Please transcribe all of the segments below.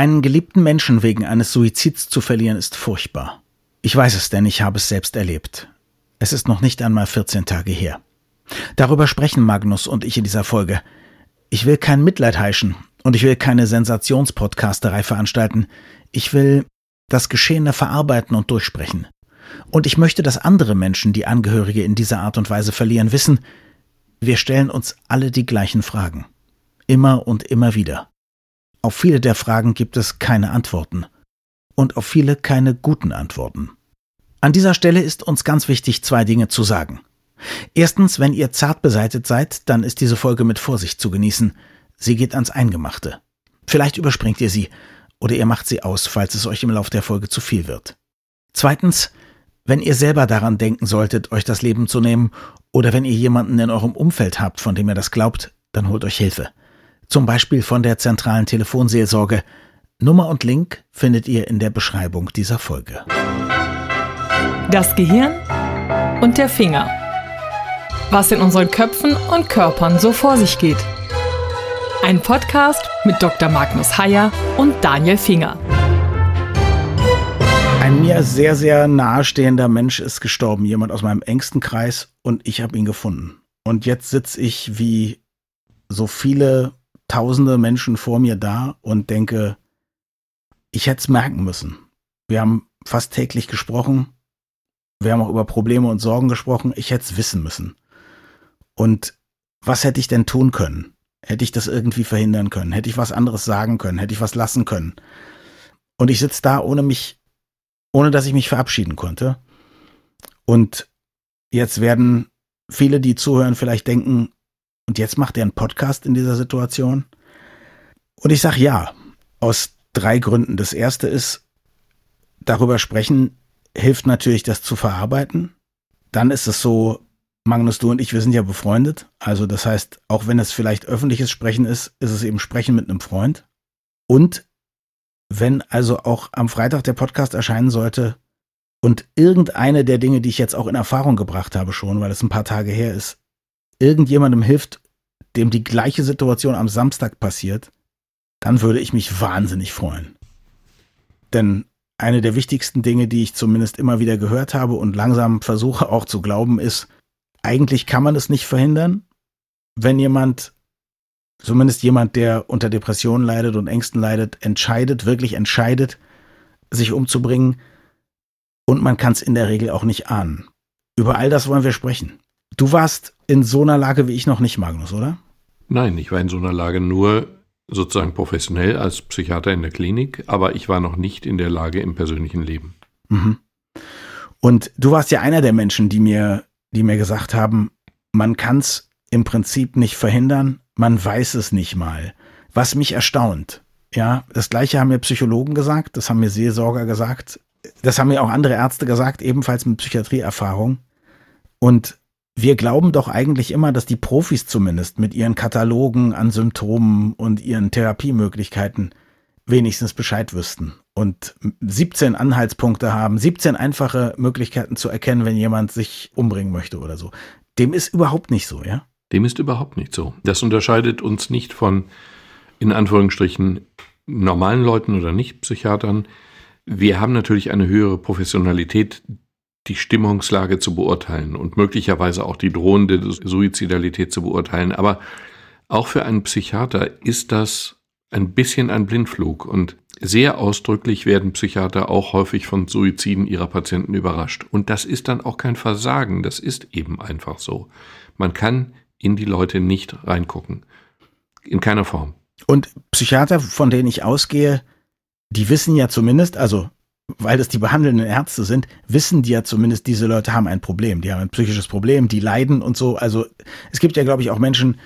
Einen geliebten Menschen wegen eines Suizids zu verlieren ist furchtbar. Ich weiß es, denn ich habe es selbst erlebt. Es ist noch nicht einmal 14 Tage her. Darüber sprechen Magnus und ich in dieser Folge. Ich will kein Mitleid heischen und ich will keine Sensationspodcasterei veranstalten. Ich will das Geschehene verarbeiten und durchsprechen. Und ich möchte, dass andere Menschen, die Angehörige in dieser Art und Weise verlieren, wissen, wir stellen uns alle die gleichen Fragen. Immer und immer wieder. Auf viele der Fragen gibt es keine Antworten. Und auf viele keine guten Antworten. An dieser Stelle ist uns ganz wichtig, zwei Dinge zu sagen. Erstens, wenn ihr zart beseitet seid, dann ist diese Folge mit Vorsicht zu genießen. Sie geht ans Eingemachte. Vielleicht überspringt ihr sie oder ihr macht sie aus, falls es euch im Lauf der Folge zu viel wird. Zweitens, wenn ihr selber daran denken solltet, euch das Leben zu nehmen oder wenn ihr jemanden in eurem Umfeld habt, von dem ihr das glaubt, dann holt euch Hilfe. Zum Beispiel von der zentralen Telefonseelsorge. Nummer und Link findet ihr in der Beschreibung dieser Folge. Das Gehirn und der Finger. Was in unseren Köpfen und Körpern so vor sich geht. Ein Podcast mit Dr. Magnus Heyer und Daniel Finger. Ein mir sehr, sehr nahestehender Mensch ist gestorben, jemand aus meinem engsten Kreis, und ich habe ihn gefunden. Und jetzt sitze ich wie so viele tausende Menschen vor mir da und denke, ich hätte es merken müssen. Wir haben fast täglich gesprochen. Wir haben auch über Probleme und Sorgen gesprochen. Ich hätte es wissen müssen. Und was hätte ich denn tun können? Hätte ich das irgendwie verhindern können? Hätte ich was anderes sagen können? Hätte ich was lassen können? Und ich sitze da, ohne mich, ohne dass ich mich verabschieden konnte. Und jetzt werden viele, die zuhören, vielleicht denken, und jetzt macht er einen Podcast in dieser Situation? Und ich sage ja, aus drei Gründen. Das erste ist, darüber sprechen hilft natürlich, das zu verarbeiten. Dann ist es so, Magnus, du und ich, wir sind ja befreundet. Also das heißt, auch wenn es vielleicht öffentliches Sprechen ist, ist es eben Sprechen mit einem Freund. Und wenn also auch am Freitag der Podcast erscheinen sollte und irgendeine der Dinge, die ich jetzt auch in Erfahrung gebracht habe schon, weil es ein paar Tage her ist, irgendjemandem hilft, dem die gleiche Situation am Samstag passiert, dann würde ich mich wahnsinnig freuen. Denn eine der wichtigsten Dinge, die ich zumindest immer wieder gehört habe und langsam versuche auch zu glauben, ist, eigentlich kann man es nicht verhindern, wenn jemand, zumindest jemand, der unter Depressionen leidet und Ängsten leidet, entscheidet, wirklich entscheidet, sich umzubringen. Und man kann es in der Regel auch nicht ahnen. Über all das wollen wir sprechen. Du warst in so einer Lage wie ich noch nicht, Magnus, oder? Nein, ich war in so einer Lage nur sozusagen professionell als Psychiater in der Klinik, aber ich war noch nicht in der Lage im persönlichen Leben. Mhm. Und du warst ja einer der Menschen, die mir, die mir gesagt haben, man kann es im Prinzip nicht verhindern, man weiß es nicht mal. Was mich erstaunt. Ja, das gleiche haben mir Psychologen gesagt, das haben mir Seelsorger gesagt, das haben mir auch andere Ärzte gesagt, ebenfalls mit Psychiatrieerfahrung. Und wir glauben doch eigentlich immer, dass die Profis zumindest mit ihren Katalogen an Symptomen und ihren Therapiemöglichkeiten wenigstens Bescheid wüssten und 17 Anhaltspunkte haben, 17 einfache Möglichkeiten zu erkennen, wenn jemand sich umbringen möchte oder so. Dem ist überhaupt nicht so, ja? Dem ist überhaupt nicht so. Das unterscheidet uns nicht von, in Anführungsstrichen, normalen Leuten oder Nicht-Psychiatern. Wir haben natürlich eine höhere Professionalität, die Stimmungslage zu beurteilen und möglicherweise auch die drohende Suizidalität zu beurteilen. Aber auch für einen Psychiater ist das ein bisschen ein Blindflug und sehr ausdrücklich werden Psychiater auch häufig von Suiziden ihrer Patienten überrascht. Und das ist dann auch kein Versagen, das ist eben einfach so. Man kann in die Leute nicht reingucken. In keiner Form. Und Psychiater, von denen ich ausgehe, die wissen ja zumindest, also weil das die behandelnden Ärzte sind, wissen die ja zumindest, diese Leute haben ein Problem. Die haben ein psychisches Problem, die leiden und so. Also es gibt ja, glaube ich, auch Menschen,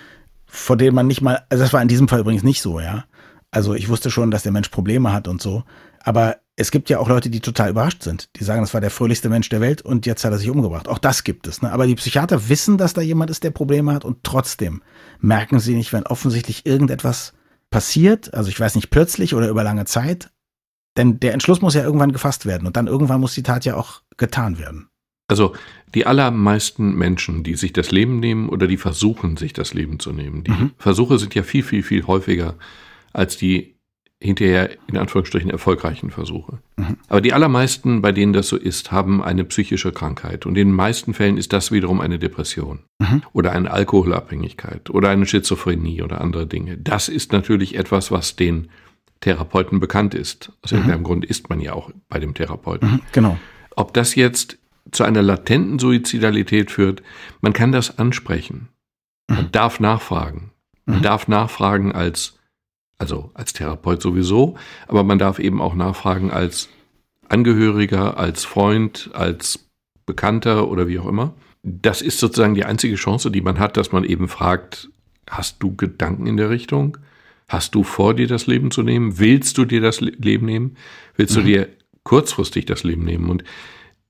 vor denen man nicht mal, also das war in diesem Fall übrigens nicht so, ja. Also ich wusste schon, dass der Mensch Probleme hat und so. Aber es gibt ja auch Leute, die total überrascht sind. Die sagen, das war der fröhlichste Mensch der Welt und jetzt hat er sich umgebracht. Auch das gibt es. Ne? Aber die Psychiater wissen, dass da jemand ist, der Probleme hat und trotzdem merken sie nicht, wenn offensichtlich irgendetwas passiert. Also ich weiß nicht, plötzlich oder über lange Zeit, denn der Entschluss muss ja irgendwann gefasst werden und dann irgendwann muss die Tat ja auch getan werden. Also die allermeisten Menschen, die sich das Leben nehmen oder die versuchen, sich das Leben zu nehmen, die mhm. Versuche sind ja viel, viel, viel häufiger als die hinterher in Anführungsstrichen erfolgreichen Versuche. Mhm. Aber die allermeisten, bei denen das so ist, haben eine psychische Krankheit. Und in den meisten Fällen ist das wiederum eine Depression mhm. oder eine Alkoholabhängigkeit oder eine Schizophrenie oder andere Dinge. Das ist natürlich etwas, was den Therapeuten bekannt ist. Aus mhm. irgendeinem Grund ist man ja auch bei dem Therapeuten. Mhm, genau. Ob das jetzt zu einer latenten Suizidalität führt, man kann das ansprechen. Man mhm. darf nachfragen. Man mhm. darf nachfragen als also als Therapeut sowieso, aber man darf eben auch nachfragen als Angehöriger, als Freund, als Bekannter oder wie auch immer. Das ist sozusagen die einzige Chance, die man hat, dass man eben fragt, hast du Gedanken in der Richtung? Hast du vor, dir das Leben zu nehmen? Willst du dir das Leben nehmen? Willst mhm. du dir kurzfristig das Leben nehmen? Und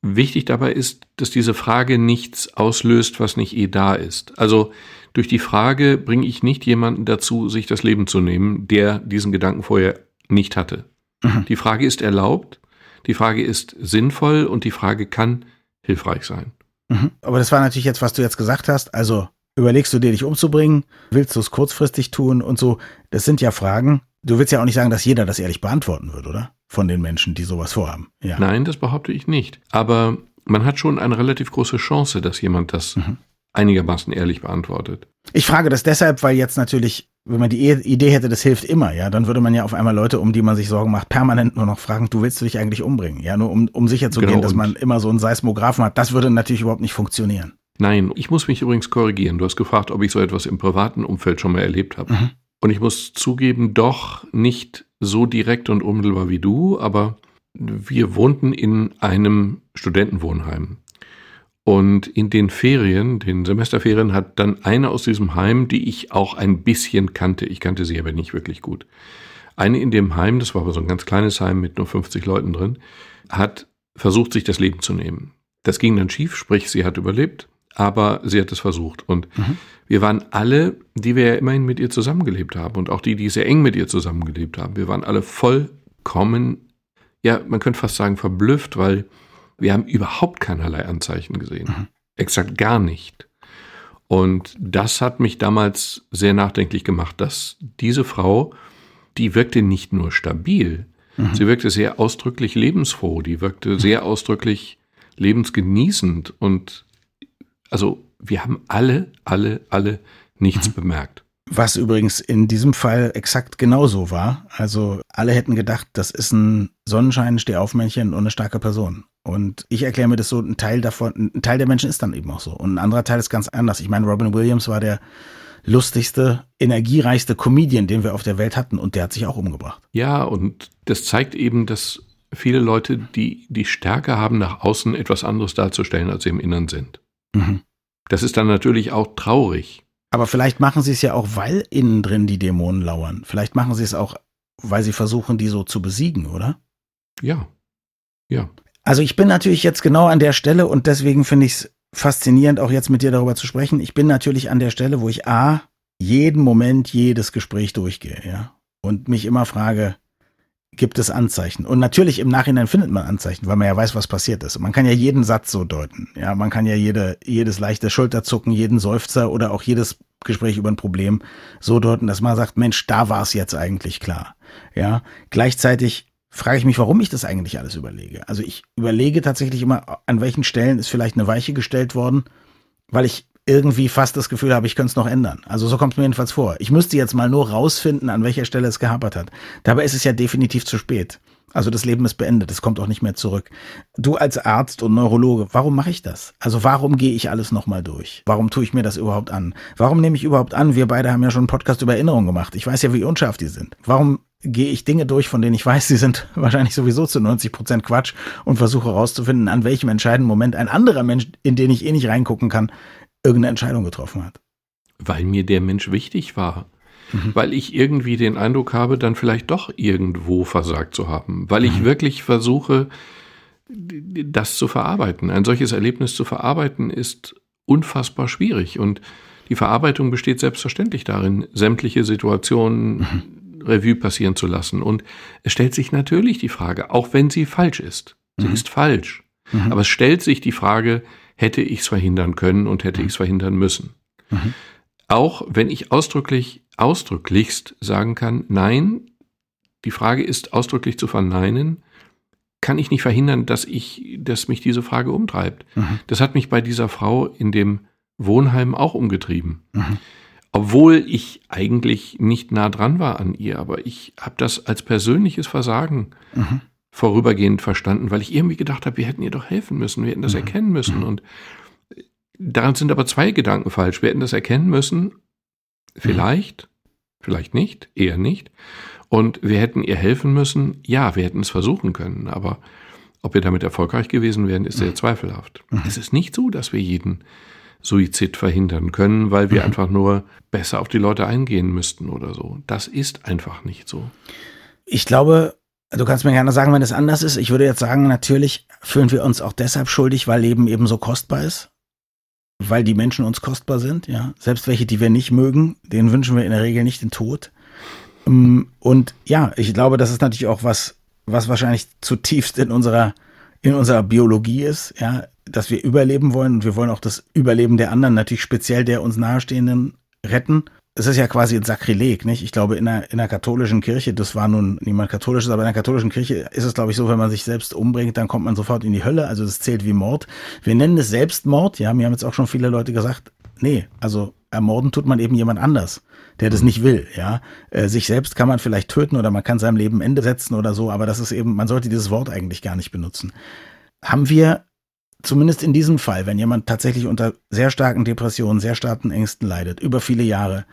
wichtig dabei ist, dass diese Frage nichts auslöst, was nicht eh da ist. Also durch die Frage bringe ich nicht jemanden dazu, sich das Leben zu nehmen, der diesen Gedanken vorher nicht hatte. Mhm. Die Frage ist erlaubt, die Frage ist sinnvoll und die Frage kann hilfreich sein. Mhm. Aber das war natürlich jetzt, was du jetzt gesagt hast. Also überlegst du dir, dich umzubringen? Willst du es kurzfristig tun und so? Das sind ja Fragen. Du willst ja auch nicht sagen, dass jeder das ehrlich beantworten wird, oder? Von den Menschen, die sowas vorhaben. Ja. Nein, das behaupte ich nicht. Aber man hat schon eine relativ große Chance, dass jemand das mhm einigermaßen ehrlich beantwortet. Ich frage das deshalb, weil jetzt natürlich, wenn man die Idee hätte, das hilft immer, ja, dann würde man ja auf einmal Leute, um die man sich Sorgen macht, permanent nur noch fragen, du willst du dich eigentlich umbringen, ja, nur um, um sicher zu genau, gehen, dass man immer so einen Seismographen hat. Das würde natürlich überhaupt nicht funktionieren. Nein, ich muss mich übrigens korrigieren. Du hast gefragt, ob ich so etwas im privaten Umfeld schon mal erlebt habe. Mhm. Und ich muss zugeben, doch nicht so direkt und unmittelbar wie du, aber wir wohnten in einem Studentenwohnheim. Und in den Ferien, den Semesterferien, hat dann eine aus diesem Heim, die ich auch ein bisschen kannte, ich kannte sie aber nicht wirklich gut. Eine in dem Heim, das war aber so ein ganz kleines Heim mit nur 50 Leuten drin, hat versucht, sich das Leben zu nehmen. Das ging dann schief, sprich, sie hat überlebt, aber sie hat es versucht. Und mhm. wir waren alle, die wir ja immerhin mit ihr zusammengelebt haben und auch die, die sehr eng mit ihr zusammengelebt haben, wir waren alle vollkommen, ja, man könnte fast sagen, verblüfft, weil wir haben überhaupt keinerlei Anzeichen gesehen. Mhm. Exakt gar nicht. Und das hat mich damals sehr nachdenklich gemacht, dass diese Frau, die wirkte nicht nur stabil, mhm. sie wirkte sehr ausdrücklich lebensfroh, die wirkte mhm. sehr ausdrücklich lebensgenießend und also wir haben alle, alle, alle nichts mhm. bemerkt. Was übrigens in diesem Fall exakt genauso war. Also alle hätten gedacht, das ist ein Sonnenschein, Stehaufmännchen und eine starke Person. Und ich erkläre mir das so, ein Teil davon, ein Teil der Menschen ist dann eben auch so. Und ein anderer Teil ist ganz anders. Ich meine, Robin Williams war der lustigste, energiereichste Comedian, den wir auf der Welt hatten. Und der hat sich auch umgebracht. Ja, und das zeigt eben, dass viele Leute, die die Stärke haben, nach außen etwas anderes darzustellen, als sie im Innern sind. Mhm. Das ist dann natürlich auch traurig. Aber vielleicht machen sie es ja auch, weil innen drin die Dämonen lauern. Vielleicht machen sie es auch, weil sie versuchen, die so zu besiegen, oder? Ja. Ja. Also ich bin natürlich jetzt genau an der Stelle und deswegen finde ich es faszinierend, auch jetzt mit dir darüber zu sprechen. Ich bin natürlich an der Stelle, wo ich A, jeden Moment, jedes Gespräch durchgehe, ja. Und mich immer frage, gibt es Anzeichen. Und natürlich im Nachhinein findet man Anzeichen, weil man ja weiß, was passiert ist. man kann ja jeden Satz so deuten. Ja, man kann ja jede, jedes leichte Schulterzucken, jeden Seufzer oder auch jedes Gespräch über ein Problem so deuten, dass man sagt, Mensch, da war es jetzt eigentlich klar. Ja, gleichzeitig frage ich mich, warum ich das eigentlich alles überlege. Also ich überlege tatsächlich immer, an welchen Stellen ist vielleicht eine Weiche gestellt worden, weil ich irgendwie fast das Gefühl habe, ich könnte es noch ändern. Also so kommt es mir jedenfalls vor. Ich müsste jetzt mal nur rausfinden, an welcher Stelle es gehapert hat. Dabei ist es ja definitiv zu spät. Also das Leben ist beendet, es kommt auch nicht mehr zurück. Du als Arzt und Neurologe, warum mache ich das? Also warum gehe ich alles nochmal durch? Warum tue ich mir das überhaupt an? Warum nehme ich überhaupt an? Wir beide haben ja schon einen Podcast über Erinnerungen gemacht. Ich weiß ja, wie unscharf die sind. Warum gehe ich Dinge durch, von denen ich weiß, sie sind wahrscheinlich sowieso zu 90 Prozent Quatsch und versuche herauszufinden, an welchem entscheidenden Moment ein anderer Mensch, in den ich eh nicht reingucken kann, irgendeine Entscheidung getroffen hat. Weil mir der Mensch wichtig war. Mhm. Weil ich irgendwie den Eindruck habe, dann vielleicht doch irgendwo versagt zu haben. Weil ich mhm. wirklich versuche, das zu verarbeiten. Ein solches Erlebnis zu verarbeiten ist unfassbar schwierig. Und die Verarbeitung besteht selbstverständlich darin, sämtliche Situationen mhm. Revue passieren zu lassen. Und es stellt sich natürlich die Frage, auch wenn sie falsch ist. Sie mhm. ist falsch. Mhm. Aber es stellt sich die Frage, hätte ich es verhindern können und hätte ich es verhindern müssen. Mhm. Auch wenn ich ausdrücklich, ausdrücklichst sagen kann, nein, die Frage ist ausdrücklich zu verneinen, kann ich nicht verhindern, dass ich, dass mich diese Frage umtreibt. Mhm. Das hat mich bei dieser Frau in dem Wohnheim auch umgetrieben. Mhm. Obwohl ich eigentlich nicht nah dran war an ihr, aber ich habe das als persönliches Versagen mhm. Vorübergehend verstanden, weil ich irgendwie gedacht habe, wir hätten ihr doch helfen müssen, wir hätten das mhm. erkennen müssen. Mhm. Und daran sind aber zwei Gedanken falsch. Wir hätten das erkennen müssen, vielleicht, vielleicht nicht, eher nicht. Und wir hätten ihr helfen müssen. Ja, wir hätten es versuchen können, aber ob wir damit erfolgreich gewesen wären, ist sehr mhm. zweifelhaft. Mhm. Es ist nicht so, dass wir jeden Suizid verhindern können, weil wir mhm. einfach nur besser auf die Leute eingehen müssten oder so. Das ist einfach nicht so. Ich glaube, du kannst mir gerne sagen, wenn es anders ist. Ich würde jetzt sagen, natürlich fühlen wir uns auch deshalb schuldig, weil Leben eben so kostbar ist. Weil die Menschen uns kostbar sind, ja. Selbst welche, die wir nicht mögen, denen wünschen wir in der Regel nicht den Tod. Ähm, und ja, ich glaube, das ist natürlich auch was, was wahrscheinlich zutiefst in unserer, in unserer Biologie ist, ja, dass wir überleben wollen und wir wollen auch das Überleben der anderen, natürlich speziell der uns nahestehenden retten. Es ist ja quasi ein Sakrileg, nicht? Ich glaube, in der, in der katholischen Kirche, das war nun niemand katholisches, aber in der katholischen Kirche ist es, glaube ich, so, wenn man sich selbst umbringt, dann kommt man sofort in die Hölle. Also das zählt wie Mord. Wir nennen es Selbstmord, ja. Mir haben jetzt auch schon viele Leute gesagt, nee, also ermorden tut man eben jemand anders der das nicht will, ja. Äh, sich selbst kann man vielleicht töten oder man kann seinem Leben Ende setzen oder so, aber das ist eben, man sollte dieses Wort eigentlich gar nicht benutzen. Haben wir zumindest in diesem Fall, wenn jemand tatsächlich unter sehr starken Depressionen, sehr starken Ängsten leidet, über viele Jahre,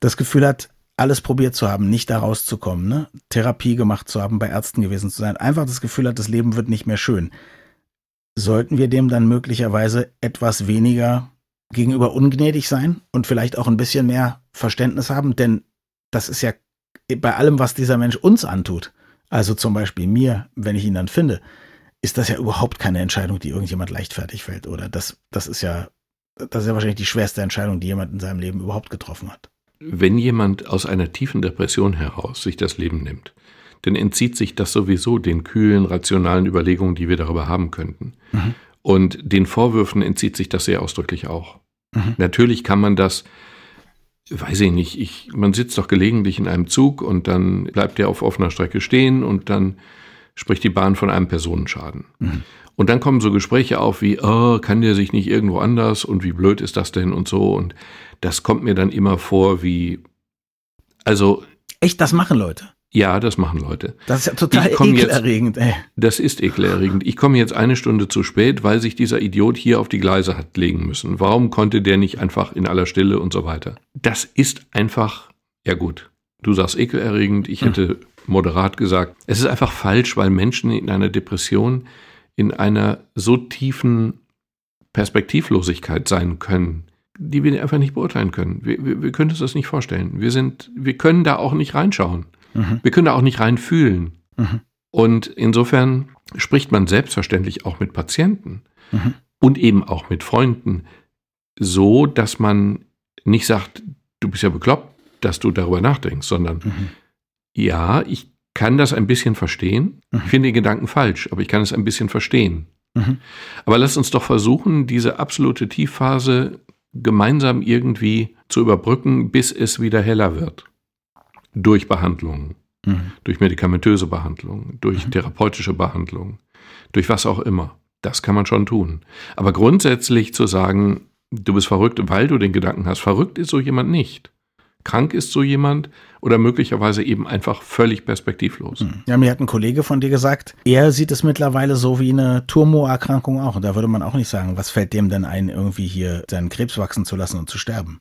das Gefühl hat, alles probiert zu haben, nicht da rauszukommen, ne? Therapie gemacht zu haben, bei Ärzten gewesen zu sein, einfach das Gefühl hat, das Leben wird nicht mehr schön. Sollten wir dem dann möglicherweise etwas weniger gegenüber ungnädig sein und vielleicht auch ein bisschen mehr Verständnis haben, denn das ist ja bei allem, was dieser Mensch uns antut, also zum Beispiel mir, wenn ich ihn dann finde, ist das ja überhaupt keine Entscheidung, die irgendjemand leichtfertig fällt, oder? Das, das ist ja, das ist ja wahrscheinlich die schwerste Entscheidung, die jemand in seinem Leben überhaupt getroffen hat. Wenn jemand aus einer tiefen Depression heraus sich das Leben nimmt, dann entzieht sich das sowieso den kühlen, rationalen Überlegungen, die wir darüber haben könnten. Mhm. Und den Vorwürfen entzieht sich das sehr ausdrücklich auch. Mhm. Natürlich kann man das, weiß ich nicht, ich, man sitzt doch gelegentlich in einem Zug und dann bleibt der auf offener Strecke stehen und dann spricht die Bahn von einem Personenschaden. Mhm. Und dann kommen so Gespräche auf wie, oh, kann der sich nicht irgendwo anders und wie blöd ist das denn und so. Und das kommt mir dann immer vor wie, also. Echt, das machen Leute? Ja, das machen Leute. Das ist ja total ekelerregend, jetzt, ey. Das ist ekelerregend. Ich komme jetzt eine Stunde zu spät, weil sich dieser Idiot hier auf die Gleise hat legen müssen. Warum konnte der nicht einfach in aller Stille und so weiter? Das ist einfach, ja gut, du sagst ekelerregend, ich hm. hätte hm. Moderat gesagt. Es ist einfach falsch, weil Menschen in einer Depression in einer so tiefen Perspektivlosigkeit sein können, die wir einfach nicht beurteilen können. Wir, wir, wir können uns das nicht vorstellen. Wir sind, wir können da auch nicht reinschauen. Mhm. Wir können da auch nicht rein fühlen. Mhm. Und insofern spricht man selbstverständlich auch mit Patienten mhm. und eben auch mit Freunden so, dass man nicht sagt, du bist ja bekloppt, dass du darüber nachdenkst, sondern mhm. Ja, ich kann das ein bisschen verstehen. Ich mhm. finde den Gedanken falsch, aber ich kann es ein bisschen verstehen. Mhm. Aber lass uns doch versuchen, diese absolute Tiefphase gemeinsam irgendwie zu überbrücken, bis es wieder heller wird durch Behandlungen, mhm. durch medikamentöse Behandlungen, durch mhm. therapeutische Behandlungen, durch was auch immer. Das kann man schon tun. Aber grundsätzlich zu sagen, du bist verrückt, weil du den Gedanken hast, verrückt ist so jemand nicht. Krank ist so jemand oder möglicherweise eben einfach völlig perspektivlos. Mhm. Ja, mir hat ein Kollege von dir gesagt, er sieht es mittlerweile so wie eine Tumorerkrankung auch. Und da würde man auch nicht sagen, was fällt dem denn ein, irgendwie hier seinen Krebs wachsen zu lassen und zu sterben.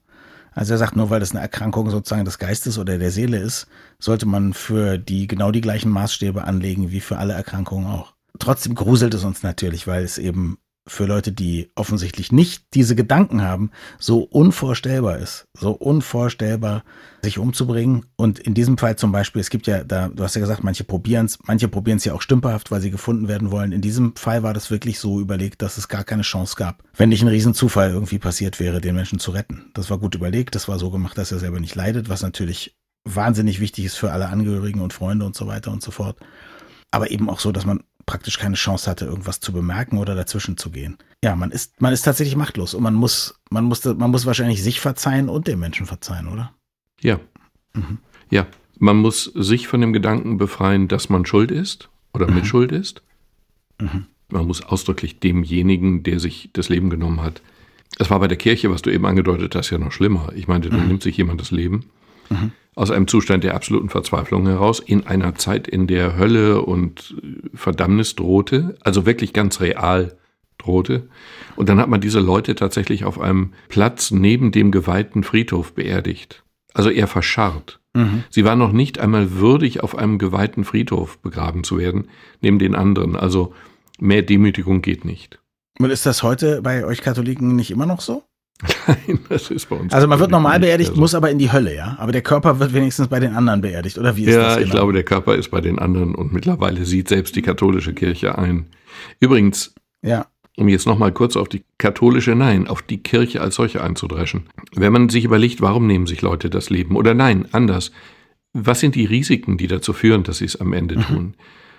Also er sagt, nur weil das eine Erkrankung sozusagen des Geistes oder der Seele ist, sollte man für die genau die gleichen Maßstäbe anlegen wie für alle Erkrankungen auch. Trotzdem gruselt es uns natürlich, weil es eben für Leute, die offensichtlich nicht diese Gedanken haben, so unvorstellbar ist, so unvorstellbar, sich umzubringen. Und in diesem Fall zum Beispiel, es gibt ja, da, du hast ja gesagt, manche probieren es, manche probieren es ja auch stümperhaft, weil sie gefunden werden wollen. In diesem Fall war das wirklich so überlegt, dass es gar keine Chance gab, wenn nicht ein Riesenzufall irgendwie passiert wäre, den Menschen zu retten. Das war gut überlegt, das war so gemacht, dass er selber nicht leidet, was natürlich wahnsinnig wichtig ist für alle Angehörigen und Freunde und so weiter und so fort. Aber eben auch so, dass man praktisch keine Chance hatte, irgendwas zu bemerken oder dazwischen zu gehen. Ja, man ist, man ist tatsächlich machtlos und man muss, man muss, man muss wahrscheinlich sich verzeihen und dem Menschen verzeihen, oder? Ja. Mhm. Ja, Man muss sich von dem Gedanken befreien, dass man schuld ist oder mhm. mit Schuld ist. Mhm. Man muss ausdrücklich demjenigen, der sich das Leben genommen hat. Es war bei der Kirche, was du eben angedeutet hast, ja noch schlimmer. Ich meinte, da mhm. nimmt sich jemand das Leben. Mhm. Aus einem Zustand der absoluten Verzweiflung heraus, in einer Zeit, in der Hölle und Verdammnis drohte, also wirklich ganz real drohte. Und dann hat man diese Leute tatsächlich auf einem Platz neben dem geweihten Friedhof beerdigt. Also eher verscharrt. Mhm. Sie war noch nicht einmal würdig, auf einem geweihten Friedhof begraben zu werden, neben den anderen. Also mehr Demütigung geht nicht. Und ist das heute bei euch Katholiken nicht immer noch so? Nein, das ist bei uns. Also man wird normal beerdigt, muss aber in die Hölle, ja. Aber der Körper wird wenigstens bei den anderen beerdigt, oder wie ist ja, das? Ja, genau? ich glaube, der Körper ist bei den anderen und mittlerweile sieht selbst die katholische Kirche ein. Übrigens, ja um jetzt nochmal kurz auf die katholische, nein, auf die Kirche als solche einzudreschen. Wenn man sich überlegt, warum nehmen sich Leute das Leben? Oder nein, anders. Was sind die Risiken, die dazu führen, dass sie es am Ende mhm. tun?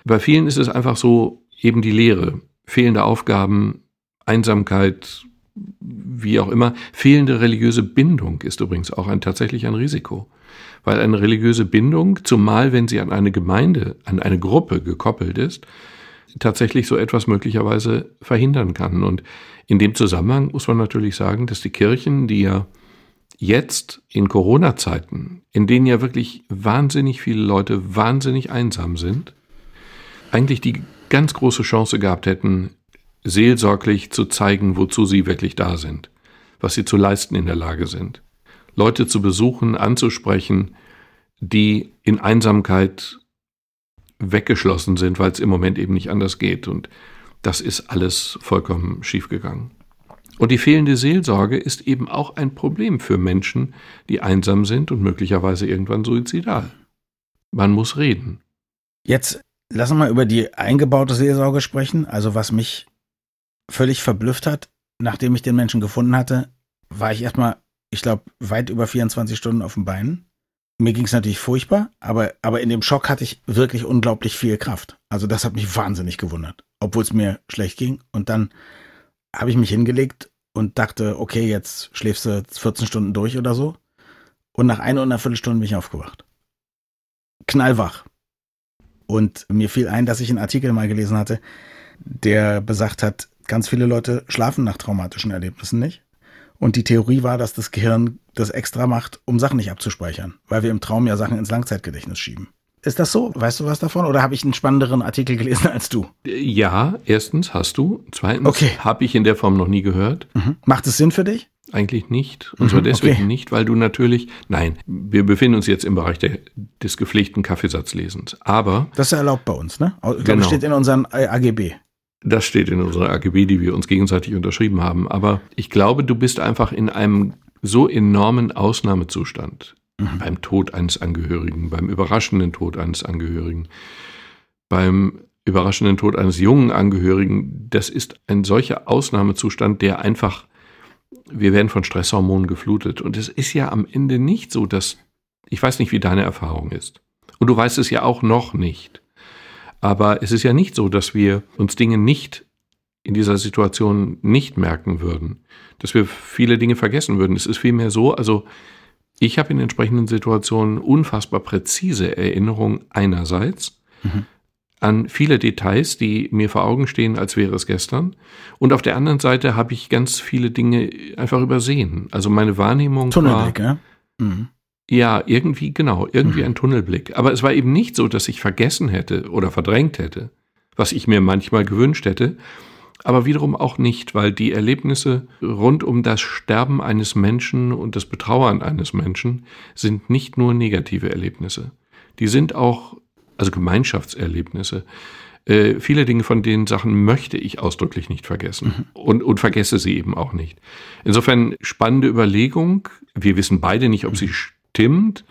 Bei vielen ist es einfach so, eben die Lehre, fehlende Aufgaben, Einsamkeit, wie auch immer. Fehlende religiöse Bindung ist übrigens auch ein, tatsächlich ein Risiko. Weil eine religiöse Bindung, zumal wenn sie an eine Gemeinde, an eine Gruppe gekoppelt ist, tatsächlich so etwas möglicherweise verhindern kann. Und in dem Zusammenhang muss man natürlich sagen, dass die Kirchen, die ja jetzt in Corona-Zeiten, in denen ja wirklich wahnsinnig viele Leute wahnsinnig einsam sind, eigentlich die ganz große Chance gehabt hätten, seelsorglich zu zeigen, wozu sie wirklich da sind, was sie zu leisten in der Lage sind. Leute zu besuchen, anzusprechen, die in Einsamkeit weggeschlossen sind, weil es im Moment eben nicht anders geht. Und das ist alles vollkommen schiefgegangen. Und die fehlende Seelsorge ist eben auch ein Problem für Menschen, die einsam sind und möglicherweise irgendwann suizidal. Man muss reden. Jetzt lassen wir mal über die eingebaute Seelsorge sprechen. Also was mich völlig verblüfft hat, nachdem ich den Menschen gefunden hatte, war ich erstmal, ich glaube, weit über 24 Stunden auf den Beinen mir ging es natürlich furchtbar, aber, aber in dem Schock hatte ich wirklich unglaublich viel Kraft. Also das hat mich wahnsinnig gewundert, obwohl es mir schlecht ging. Und dann habe ich mich hingelegt und dachte, okay, jetzt schläfst du 14 Stunden durch oder so. Und nach einer und einer Viertelstunde bin ich aufgewacht. Knallwach. Und mir fiel ein, dass ich einen Artikel mal gelesen hatte, der besagt hat, ganz viele Leute schlafen nach traumatischen Erlebnissen nicht. Und die Theorie war, dass das Gehirn das extra macht, um Sachen nicht abzuspeichern, weil wir im Traum ja Sachen ins Langzeitgedächtnis schieben. Ist das so? Weißt du was davon? Oder habe ich einen spannenderen Artikel gelesen als du? Ja, erstens hast du. Zweitens okay. habe ich in der Form noch nie gehört. Mhm. Macht es Sinn für dich? Eigentlich nicht. Und zwar mhm, deswegen okay. nicht, weil du natürlich, nein, wir befinden uns jetzt im Bereich der, des gepflegten Kaffeesatzlesens. Aber. Das ist erlaubt bei uns, ne? Ich glaube, genau. steht in unseren AGB. Das steht in unserer AGB, die wir uns gegenseitig unterschrieben haben. Aber ich glaube, du bist einfach in einem so enormen Ausnahmezustand. Mhm. Beim Tod eines Angehörigen, beim überraschenden Tod eines Angehörigen, beim überraschenden Tod eines jungen Angehörigen. Das ist ein solcher Ausnahmezustand, der einfach, wir werden von Stresshormonen geflutet. Und es ist ja am Ende nicht so, dass, ich weiß nicht, wie deine Erfahrung ist. Und du weißt es ja auch noch nicht. Aber es ist ja nicht so, dass wir uns Dinge nicht in dieser Situation nicht merken würden, dass wir viele Dinge vergessen würden. Es ist vielmehr so, also ich habe in entsprechenden Situationen unfassbar präzise Erinnerungen einerseits mhm. an viele Details, die mir vor Augen stehen, als wäre es gestern. Und auf der anderen Seite habe ich ganz viele Dinge einfach übersehen. Also meine Wahrnehmung Tunnelblick, war, ja? Mhm. Ja, irgendwie, genau, irgendwie mhm. ein Tunnelblick. Aber es war eben nicht so, dass ich vergessen hätte oder verdrängt hätte, was ich mir manchmal gewünscht hätte, aber wiederum auch nicht, weil die Erlebnisse rund um das Sterben eines Menschen und das Betrauern eines Menschen sind nicht nur negative Erlebnisse. Die sind auch, also Gemeinschaftserlebnisse. Äh, viele Dinge von den Sachen möchte ich ausdrücklich nicht vergessen mhm. und, und vergesse sie eben auch nicht. Insofern spannende Überlegung. Wir wissen beide nicht, ob sie stimmt,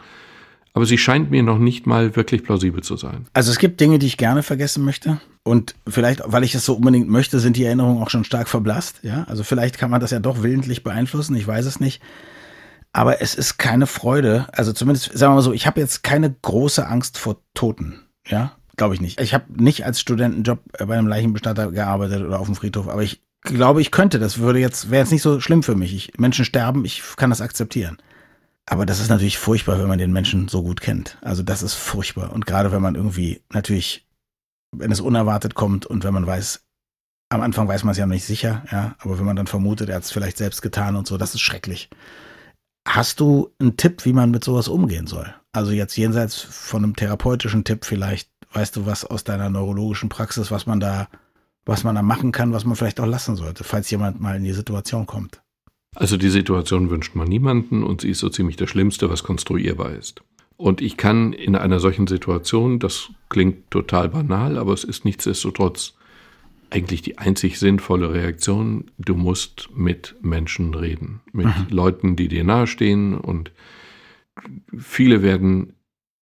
aber sie scheint mir noch nicht mal wirklich plausibel zu sein. Also es gibt Dinge, die ich gerne vergessen möchte. Und vielleicht, weil ich es so unbedingt möchte, sind die Erinnerungen auch schon stark verblasst. Ja, also vielleicht kann man das ja doch willentlich beeinflussen. Ich weiß es nicht. Aber es ist keine Freude. Also zumindest, sagen wir mal so, ich habe jetzt keine große Angst vor Toten. Ja, glaube ich nicht. Ich habe nicht als Studentenjob bei einem Leichenbestatter gearbeitet oder auf dem Friedhof, aber ich glaube, ich könnte. Das würde jetzt, wäre jetzt nicht so schlimm für mich. Ich, Menschen sterben, ich kann das akzeptieren. Aber das ist natürlich furchtbar, wenn man den Menschen so gut kennt. Also das ist furchtbar. Und gerade wenn man irgendwie natürlich, wenn es unerwartet kommt und wenn man weiß, am Anfang weiß man es ja noch nicht sicher, ja, aber wenn man dann vermutet, er hat es vielleicht selbst getan und so, das ist schrecklich. Hast du einen Tipp, wie man mit sowas umgehen soll? Also jetzt jenseits von einem therapeutischen Tipp vielleicht, weißt du was aus deiner neurologischen Praxis, was man da, was man da machen kann, was man vielleicht auch lassen sollte, falls jemand mal in die Situation kommt? Also die Situation wünscht man niemanden und sie ist so ziemlich das Schlimmste, was konstruierbar ist. Und ich kann in einer solchen Situation, das klingt total banal, aber es ist nichtsdestotrotz eigentlich die einzig sinnvolle Reaktion, du musst mit Menschen reden, mit mhm. Leuten, die dir nahestehen und viele werden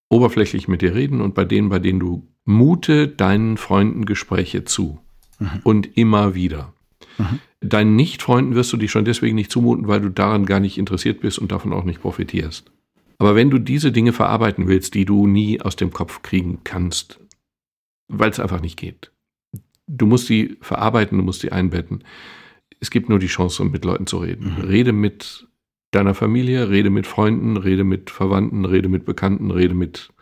oberflächlich mit dir reden und bei denen, bei denen du mute deinen Freunden Gespräche zu mhm. und immer wieder. Mhm. Deinen Nicht-Freunden wirst du dich schon deswegen nicht zumuten, weil du daran gar nicht interessiert bist und davon auch nicht profitierst. Aber wenn du diese Dinge verarbeiten willst, die du nie aus dem Kopf kriegen kannst, weil es einfach nicht geht, du musst sie verarbeiten, du musst sie einbetten. Es gibt nur die Chance, mit Leuten zu reden. Mhm. Rede mit deiner Familie, rede mit Freunden, rede mit Verwandten, rede mit Bekannten, rede mit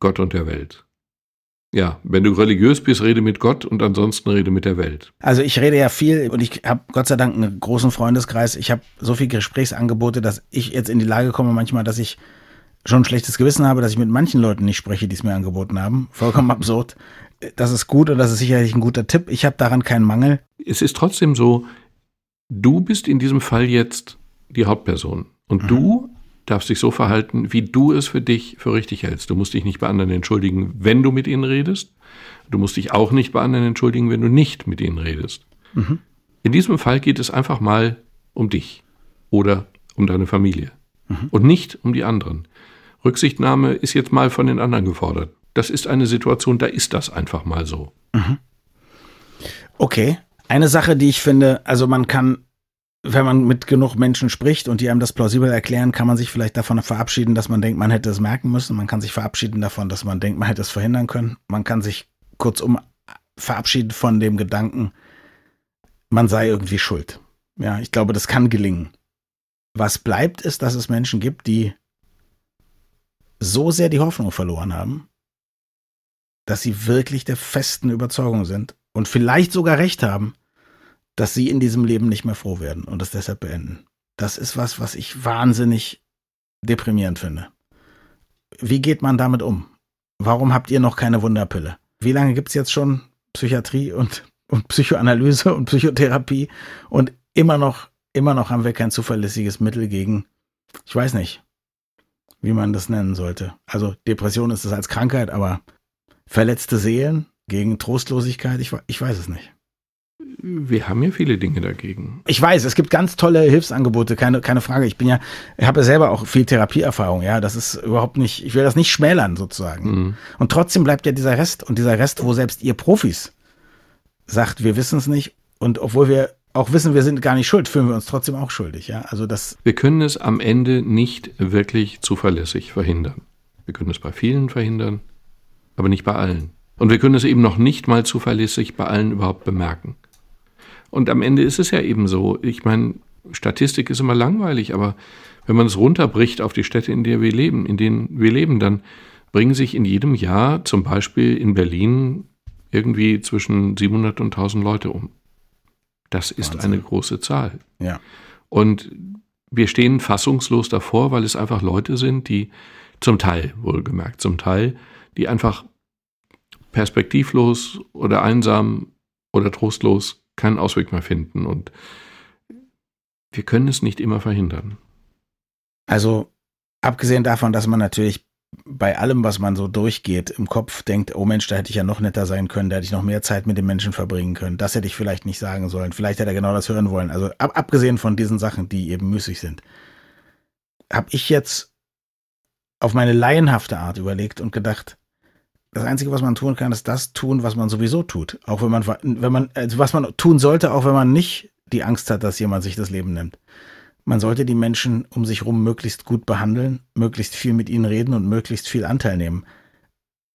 Gott und der Welt. Ja, wenn du religiös bist, rede mit Gott und ansonsten rede mit der Welt. Also ich rede ja viel und ich habe Gott sei Dank einen großen Freundeskreis. Ich habe so viele Gesprächsangebote, dass ich jetzt in die Lage komme manchmal, dass ich schon ein schlechtes Gewissen habe, dass ich mit manchen Leuten nicht spreche, die es mir angeboten haben. Vollkommen absurd. Das ist gut und das ist sicherlich ein guter Tipp. Ich habe daran keinen Mangel. Es ist trotzdem so, du bist in diesem Fall jetzt die Hauptperson und mhm. du darfst dich so verhalten, wie du es für dich für richtig hältst. Du musst dich nicht bei anderen entschuldigen, wenn du mit ihnen redest. Du musst dich auch nicht bei anderen entschuldigen, wenn du nicht mit ihnen redest. Mhm. In diesem Fall geht es einfach mal um dich oder um deine Familie mhm. und nicht um die anderen. Rücksichtnahme ist jetzt mal von den anderen gefordert. Das ist eine Situation, da ist das einfach mal so. Mhm. Okay. Eine Sache, die ich finde, also man kann wenn man mit genug Menschen spricht und die einem das plausibel erklären, kann man sich vielleicht davon verabschieden, dass man denkt, man hätte es merken müssen. Man kann sich verabschieden davon, dass man denkt, man hätte es verhindern können. Man kann sich kurzum verabschieden von dem Gedanken, man sei irgendwie schuld. Ja, ich glaube, das kann gelingen. Was bleibt, ist, dass es Menschen gibt, die so sehr die Hoffnung verloren haben, dass sie wirklich der festen Überzeugung sind und vielleicht sogar recht haben, dass sie in diesem Leben nicht mehr froh werden und es deshalb beenden. Das ist was, was ich wahnsinnig deprimierend finde. Wie geht man damit um? Warum habt ihr noch keine Wunderpille? Wie lange gibt es jetzt schon Psychiatrie und, und Psychoanalyse und Psychotherapie und immer noch, immer noch haben wir kein zuverlässiges Mittel gegen, ich weiß nicht, wie man das nennen sollte. Also Depression ist es als Krankheit, aber verletzte Seelen gegen Trostlosigkeit, ich, ich weiß es nicht wir haben ja viele Dinge dagegen. Ich weiß, es gibt ganz tolle Hilfsangebote, keine, keine Frage. Ich bin ja, ich habe ja selber auch viel Therapieerfahrung, ja. Das ist überhaupt nicht, ich will das nicht schmälern sozusagen. Mhm. Und trotzdem bleibt ja dieser Rest und dieser Rest, wo selbst ihr Profis sagt, wir wissen es nicht. Und obwohl wir auch wissen, wir sind gar nicht schuld, fühlen wir uns trotzdem auch schuldig, ja. Also das. Wir können es am Ende nicht wirklich zuverlässig verhindern. Wir können es bei vielen verhindern, aber nicht bei allen. Und wir können es eben noch nicht mal zuverlässig bei allen überhaupt bemerken. Und am Ende ist es ja eben so. Ich meine, Statistik ist immer langweilig, aber wenn man es runterbricht auf die Städte, in der wir leben, in denen wir leben, dann bringen sich in jedem Jahr zum Beispiel in Berlin irgendwie zwischen 700 und 1000 Leute um. Das ist Wahnsinn. eine große Zahl. Ja. Und wir stehen fassungslos davor, weil es einfach Leute sind, die zum Teil, wohlgemerkt, zum Teil, die einfach perspektivlos oder einsam oder trostlos keinen Ausweg mehr finden. Und wir können es nicht immer verhindern. Also, abgesehen davon, dass man natürlich bei allem, was man so durchgeht, im Kopf denkt, oh Mensch, da hätte ich ja noch netter sein können, da hätte ich noch mehr Zeit mit den Menschen verbringen können. Das hätte ich vielleicht nicht sagen sollen. Vielleicht hätte er genau das hören wollen. Also ab, abgesehen von diesen Sachen, die eben müßig sind, habe ich jetzt auf meine laienhafte Art überlegt und gedacht, das Einzige, was man tun kann, ist das tun, was man sowieso tut. Auch wenn man, wenn man, also was man tun sollte, auch wenn man nicht die Angst hat, dass jemand sich das Leben nimmt. Man sollte die Menschen um sich herum möglichst gut behandeln, möglichst viel mit ihnen reden und möglichst viel Anteil nehmen.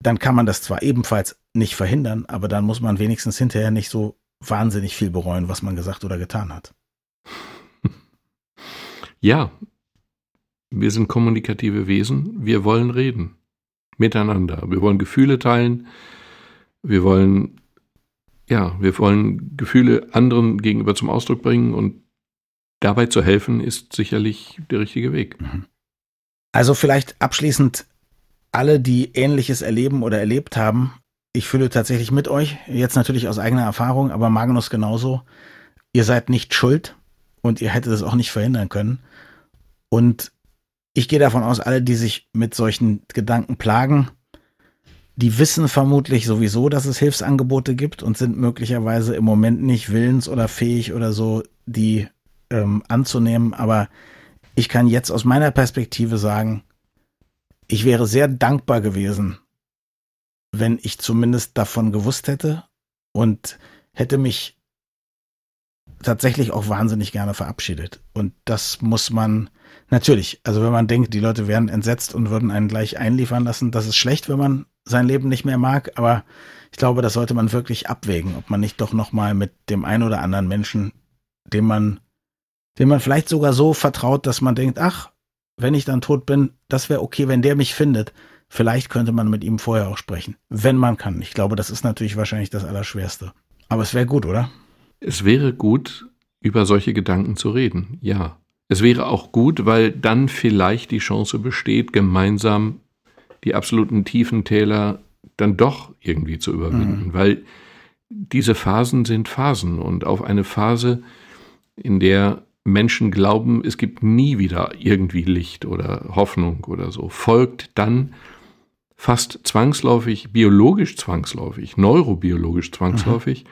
Dann kann man das zwar ebenfalls nicht verhindern, aber dann muss man wenigstens hinterher nicht so wahnsinnig viel bereuen, was man gesagt oder getan hat. Ja, Wir sind kommunikative Wesen. Wir wollen reden. Miteinander. Wir wollen Gefühle teilen. Wir wollen, ja, wir wollen Gefühle anderen gegenüber zum Ausdruck bringen und dabei zu helfen, ist sicherlich der richtige Weg. Mhm. Also vielleicht abschließend alle, die Ähnliches erleben oder erlebt haben. Ich fühle tatsächlich mit euch, jetzt natürlich aus eigener Erfahrung, aber Magnus genauso. Ihr seid nicht schuld und ihr hättet es auch nicht verhindern können. Und ich gehe davon aus, alle, die sich mit solchen Gedanken plagen, die wissen vermutlich sowieso, dass es Hilfsangebote gibt und sind möglicherweise im Moment nicht willens oder fähig oder so, die ähm, anzunehmen. Aber ich kann jetzt aus meiner Perspektive sagen, ich wäre sehr dankbar gewesen, wenn ich zumindest davon gewusst hätte und hätte mich tatsächlich auch wahnsinnig gerne verabschiedet. Und das muss man natürlich, also wenn man denkt, die Leute wären entsetzt und würden einen gleich einliefern lassen, das ist schlecht, wenn man sein Leben nicht mehr mag, aber ich glaube, das sollte man wirklich abwägen, ob man nicht doch nochmal mit dem einen oder anderen Menschen, dem man dem man vielleicht sogar so vertraut, dass man denkt, ach, wenn ich dann tot bin, das wäre okay, wenn der mich findet. Vielleicht könnte man mit ihm vorher auch sprechen, wenn man kann. Ich glaube, das ist natürlich wahrscheinlich das Allerschwerste. Aber es wäre gut, oder? Es wäre gut, über solche Gedanken zu reden, ja. Es wäre auch gut, weil dann vielleicht die Chance besteht, gemeinsam die absoluten Tiefentäler dann doch irgendwie zu überwinden, mhm. weil diese Phasen sind Phasen und auf eine Phase, in der Menschen glauben, es gibt nie wieder irgendwie Licht oder Hoffnung oder so, folgt dann fast zwangsläufig, biologisch zwangsläufig, neurobiologisch zwangsläufig, mhm.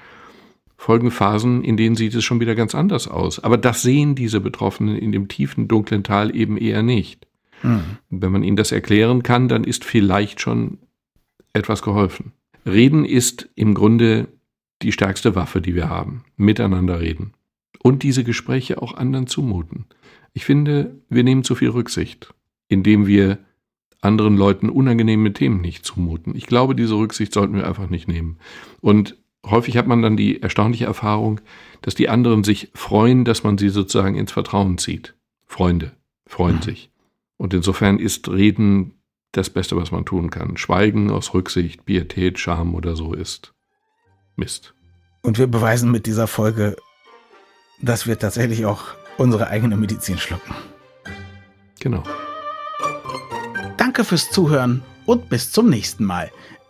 Folgen Phasen, in denen sieht es schon wieder ganz anders aus. Aber das sehen diese Betroffenen in dem tiefen, dunklen Tal eben eher nicht. Mhm. Wenn man ihnen das erklären kann, dann ist vielleicht schon etwas geholfen. Reden ist im Grunde die stärkste Waffe, die wir haben. Miteinander reden und diese Gespräche auch anderen zumuten. Ich finde, wir nehmen zu viel Rücksicht, indem wir anderen Leuten unangenehme Themen nicht zumuten. Ich glaube, diese Rücksicht sollten wir einfach nicht nehmen. Und häufig hat man dann die erstaunliche Erfahrung, dass die anderen sich freuen, dass man sie sozusagen ins Vertrauen zieht. Freunde freuen mhm. sich. Und insofern ist Reden das Beste, was man tun kann. Schweigen aus Rücksicht, Pietät, Scham oder so ist Mist. Und wir beweisen mit dieser Folge, dass wir tatsächlich auch unsere eigene Medizin schlucken. Genau. Danke fürs Zuhören und bis zum nächsten Mal.